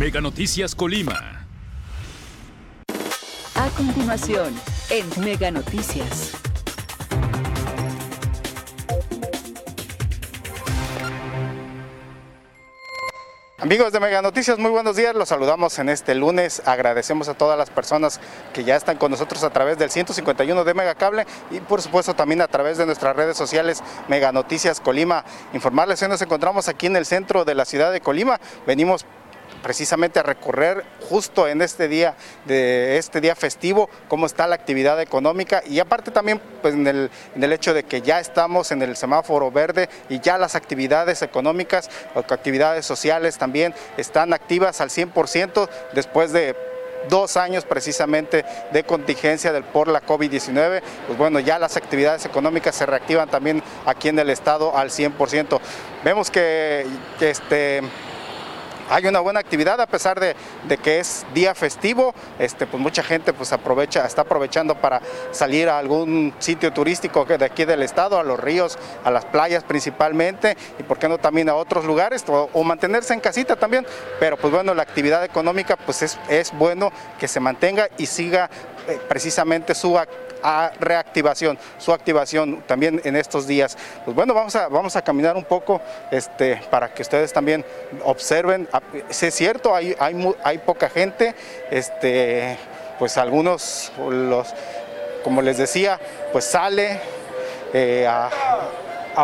Mega Noticias Colima. A continuación, en Mega Noticias. Amigos de Mega Noticias, muy buenos días. Los saludamos en este lunes. Agradecemos a todas las personas que ya están con nosotros a través del 151 de Mega Cable y por supuesto también a través de nuestras redes sociales Mega Noticias Colima. Informarles que nos encontramos aquí en el centro de la ciudad de Colima. Venimos precisamente a recorrer justo en este día de este día festivo cómo está la actividad económica y aparte también pues en el, en el hecho de que ya estamos en el semáforo verde y ya las actividades económicas actividades sociales también están activas al 100% después de dos años precisamente de contingencia del, por la COVID-19, pues bueno, ya las actividades económicas se reactivan también aquí en el estado al 100%. Vemos que este hay una buena actividad a pesar de, que es día festivo, este, pues mucha gente pues aprovecha, está aprovechando para salir a algún sitio turístico de aquí del estado, a los ríos, a las playas principalmente y por qué no también a otros lugares o, mantenerse en casita también, pero pues bueno, la actividad económica pues es, bueno que se mantenga y siga eh, precisamente su reactivación, su activación también en estos días. Pues bueno, vamos a, vamos a caminar un poco este, para que ustedes también observen. Ah, si es cierto, hay, hay, hay poca gente, este, pues algunos, los, como les decía, pues sale eh, a,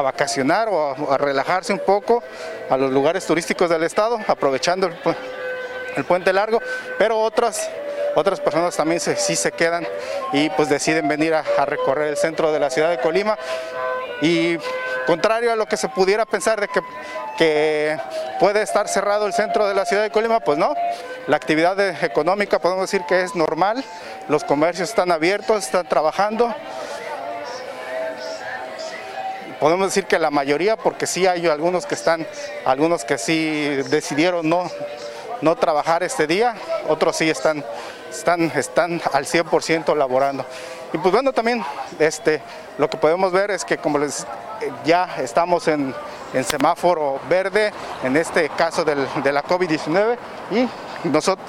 vacacionar o a, relajarse un poco a los lugares turísticos del estado, aprovechando el, el puente largo, pero otras otras personas también sí se quedan y pues deciden venir a, recorrer el centro de la ciudad de Colima. Y contrario a lo que se pudiera pensar de que, que, puede estar cerrado el centro de la ciudad de Colima, pues no, la actividad económica podemos decir que es normal, los comercios están abiertos, están trabajando, podemos decir que la mayoría, porque sí hay algunos que están, algunos que sí decidieron no, no trabajar este día, otros sí están están, están al 100% laborando. Y pues bueno, también este, lo que podemos ver es que como les ya estamos en, en semáforo verde, en este caso del, de la COVID-19, y nosotros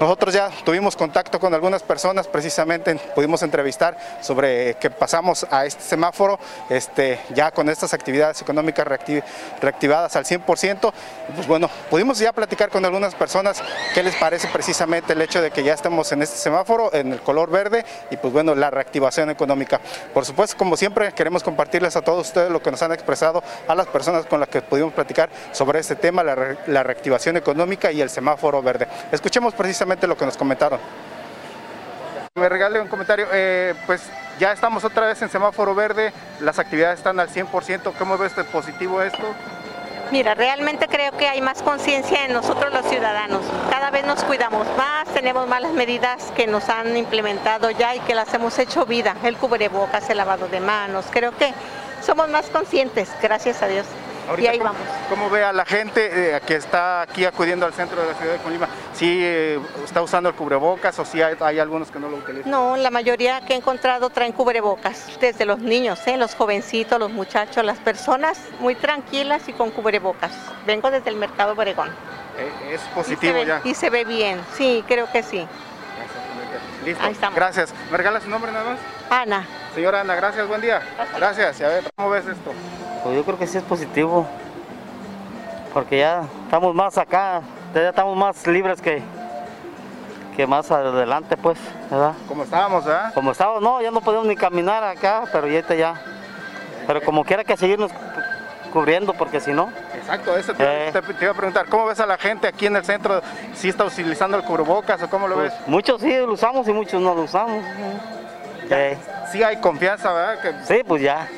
nosotros ya tuvimos contacto con algunas personas, precisamente pudimos entrevistar sobre que pasamos a este semáforo, este, ya con estas actividades económicas reactivadas al 100%. Pues bueno, pudimos ya platicar con algunas personas qué les parece precisamente el hecho de que ya estemos en este semáforo, en el color verde, y pues bueno, la reactivación económica. Por supuesto, como siempre, queremos compartirles a todos ustedes lo que nos han expresado a las personas con las que pudimos platicar sobre este tema, la, la reactivación económica y el semáforo verde. Escuchemos precisamente lo que nos comentaron. Me regale un comentario, eh, pues ya estamos otra vez en semáforo verde, las actividades están al 100%, ¿cómo ves de positivo esto? Mira, realmente creo que hay más conciencia en nosotros los ciudadanos. Cada vez nos cuidamos más, tenemos más las medidas que nos han implementado ya y que las hemos hecho vida. El cubrebocas, el lavado de manos. Creo que somos más conscientes, gracias a Dios y ahí vamos. ¿Cómo ve a la gente eh, que está aquí acudiendo al centro de la ciudad de Colima? ¿Sí eh, está usando el cubrebocas o si hay, algunos que no lo utilizan? No, la mayoría que he encontrado traen cubrebocas, desde los niños, ¿eh? los jovencitos, los muchachos, las personas muy tranquilas y con cubrebocas. Vengo desde el Mercado Obregón. es positivo ya. Y se ve bien, sí, creo que sí. Listo. Ahí estamos. Gracias. ¿Me regala su nombre nada más? Ana. Señora Ana, gracias, buen día. Gracias. Y a ver, ¿cómo ves esto? Pues yo creo que sí es positivo, porque ya estamos más acá, ya estamos más libres que, que más adelante, pues, ¿verdad? Como estábamos, ¿verdad? Como estábamos, no, ya no podemos ni caminar acá, pero ya está ya. Pero como quiera que seguirnos cubriendo, porque si no... Exacto, eso te, eh. iba a preguntar, ¿cómo ves a la gente aquí en el centro? ¿Si está utilizando el cubrebocas o cómo lo pues, ves? Muchos sí lo usamos y muchos no lo usamos. Eh. Sí hay confianza, ¿verdad? Que... Sí, pues ya.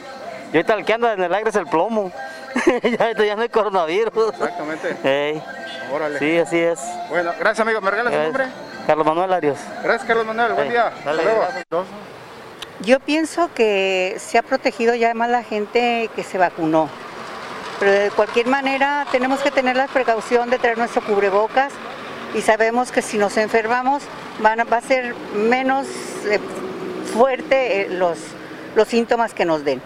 Y ahorita el que anda en el aire es el plomo. ya, ya no hay coronavirus. Exactamente. Órale. Sí, así es. Bueno, gracias amigo. ¿Me regalas su nombre? Carlos Manuel Arios. Gracias Carlos Manuel. Buen día. Hasta luego. Yo pienso que se ha protegido ya más la gente que se vacunó. Pero de cualquier manera tenemos que tener la precaución de traer nuestro cubrebocas y sabemos que si nos enfermamos van va a ser menos eh, fuerte eh, los, los síntomas que nos den.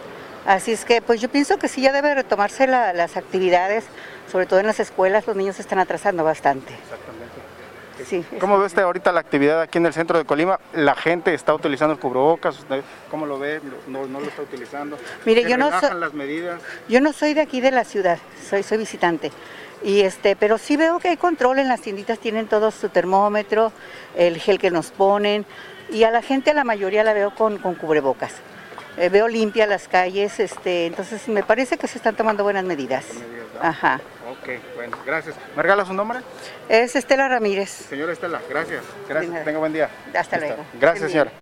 Así es que pues yo pienso que sí ya debe retomarse la- las actividades, sobre todo en las escuelas, los niños se están atrasando bastante. Sí, es- ¿Cómo ve usted ahorita la actividad aquí en el centro de Colima? ¿La gente está utilizando el cubrebocas? ¿Usted ¿Cómo lo ve? ¿No, no lo está utilizando? Mire, ¿Se yo no so- las medidas? Yo no soy de aquí de la ciudad, soy, soy visitante. Y este, pero sí veo que hay control en las tienditas, tienen todos su termómetro, el gel que nos ponen, y a la gente, a la mayoría la veo con, con cubrebocas. Eh, veo limpia las calles, este, entonces me parece que se están tomando buenas medidas. Ajá. Ok, bueno, gracias. ¿Me regala su nombre? Es Estela Ramírez. Señora Estela, gracias. Gracias, tenga buen día. Hasta Listo. luego. Gracias, señora.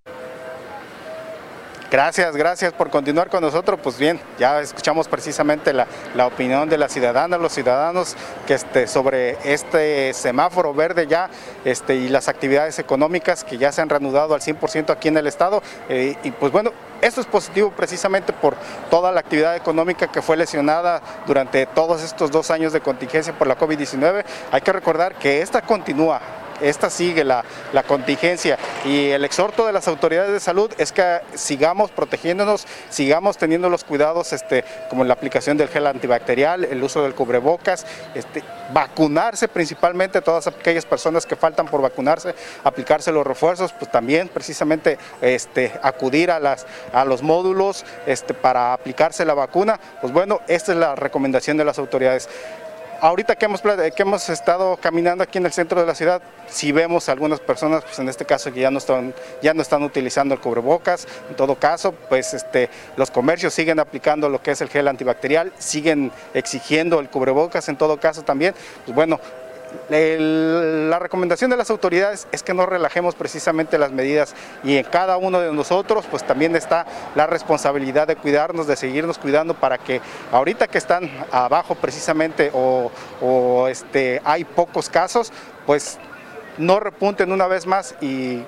Gracias, gracias por continuar con nosotros. Pues bien, ya escuchamos precisamente la, opinión de la ciudadana, los ciudadanos, que este, sobre este semáforo verde ya este, y las actividades económicas que ya se han reanudado al 100% aquí en el estado. Eh, y pues bueno, esto es positivo precisamente por toda la actividad económica que fue lesionada durante todos estos dos años de contingencia por la COVID-19. Hay que recordar que esta continúa esta sigue la, contingencia y el exhorto de las autoridades de salud es que sigamos protegiéndonos, sigamos teniendo los cuidados este, como la aplicación del gel antibacterial, el uso del cubrebocas, este, vacunarse principalmente todas aquellas personas que faltan por vacunarse, aplicarse los refuerzos, pues también precisamente este, acudir a, las, a los módulos este, para aplicarse la vacuna, pues bueno, esta es la recomendación de las autoridades. Ahorita que hemos, que hemos estado caminando aquí en el centro de la ciudad, si vemos algunas personas, pues en este caso que ya no están, ya no están utilizando el cubrebocas, en todo caso, pues este, los comercios siguen aplicando lo que es el gel antibacterial, siguen exigiendo el cubrebocas en todo caso también, pues bueno, la recomendación de las autoridades es que no relajemos precisamente las medidas y en cada uno de nosotros pues también está la responsabilidad de cuidarnos, de seguirnos cuidando para que ahorita que están abajo precisamente o, este, hay pocos casos, pues no repunten una vez más y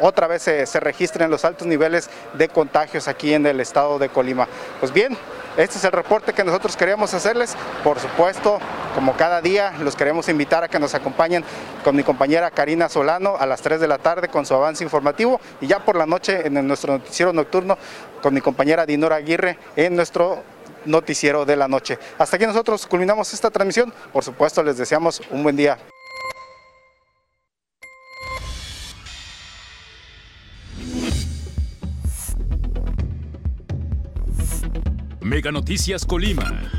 otra vez se, se registren los altos niveles de contagios aquí en el estado de Colima. Pues bien, este es el reporte que nosotros queríamos hacerles. Por supuesto, como cada día, los queremos invitar a que nos acompañen con mi compañera Karina Solano a las 3 de la tarde con su avance informativo y ya por la noche en nuestro noticiero nocturno con mi compañera Dinora Aguirre en nuestro noticiero de la noche. Hasta aquí nosotros culminamos esta transmisión. Por supuesto, les deseamos un buen día. Noticias Colima.